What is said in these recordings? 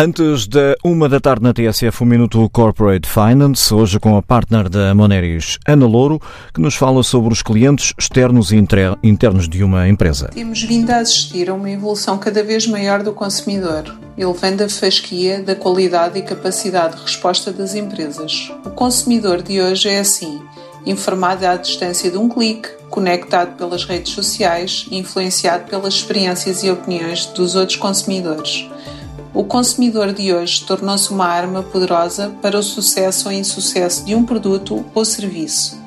Antes da uma da tarde na TSF, um minuto Corporate Finance, hoje com a partner da Moneris, Ana Louro, que nos fala sobre os clientes externos e internos de uma empresa. Temos vindo a assistir a uma evolução cada vez maior do consumidor, elevando a fasquia da qualidade e capacidade de resposta das empresas. O consumidor de hoje é assim, informado à distância de um clique, conectado pelas redes sociais influenciado pelas experiências e opiniões dos outros consumidores. O consumidor de hoje tornou-se uma arma poderosa para o sucesso ou insucesso de um produto ou serviço.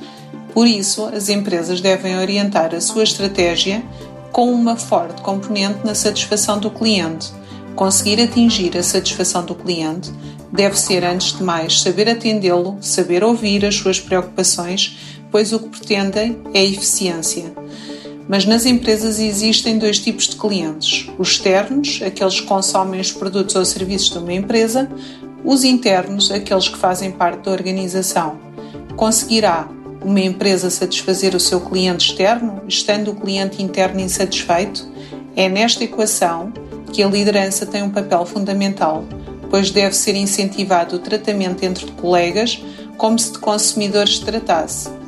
Por isso, as empresas devem orientar a sua estratégia com uma forte componente na satisfação do cliente. Conseguir atingir a satisfação do cliente deve ser, antes de mais, saber atendê-lo, saber ouvir as suas preocupações, pois o que pretendem é eficiência. Mas nas empresas existem dois tipos de clientes: os externos, aqueles que consomem os produtos ou serviços de uma empresa, os internos, aqueles que fazem parte da organização. Conseguirá uma empresa satisfazer o seu cliente externo, estando o cliente interno insatisfeito? É nesta equação que a liderança tem um papel fundamental, pois deve ser incentivado o tratamento entre colegas como se de consumidores se tratasse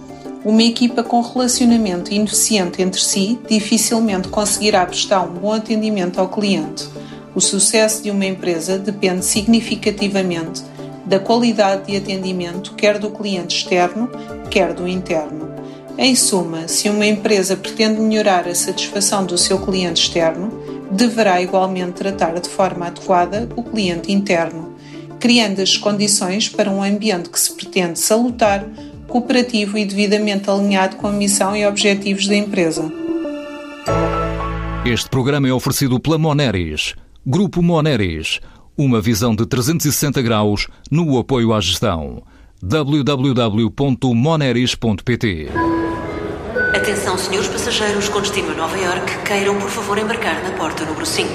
uma equipa com relacionamento ineficiente entre si dificilmente conseguirá prestar um bom atendimento ao cliente. O sucesso de uma empresa depende significativamente da qualidade de atendimento, quer do cliente externo, quer do interno. Em suma, se uma empresa pretende melhorar a satisfação do seu cliente externo, deverá igualmente tratar de forma adequada o cliente interno, criando as condições para um ambiente que se pretende salutar, cooperativo e devidamente alinhado com a missão e objetivos da empresa. Este programa é oferecido pela Moneris, Grupo Moneris, uma visão de 360 graus no apoio à gestão. www.moneris.pt Atenção, senhores passageiros com destino a Nova York, queiram por favor embarcar na porta número 5.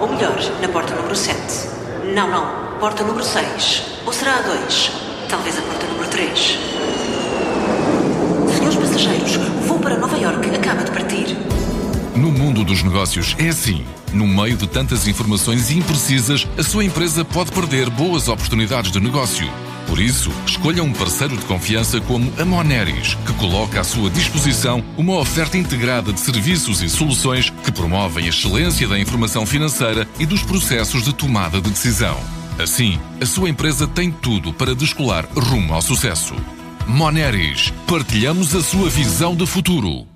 Ou melhor, na porta número 7. Não, não, porta número 6. Ou será a 2? Talvez a porta número 3 passageiros. O voo para Nova York acaba de partir. No mundo dos negócios é assim. No meio de tantas informações imprecisas, a sua empresa pode perder boas oportunidades de negócio. Por isso, escolha um parceiro de confiança como a Moneris, que coloca à sua disposição uma oferta integrada de serviços e soluções que promovem a excelência da informação financeira e dos processos de tomada de decisão. Assim, a sua empresa tem tudo para descolar rumo ao sucesso. Moneris, partilhamos a sua visão de futuro.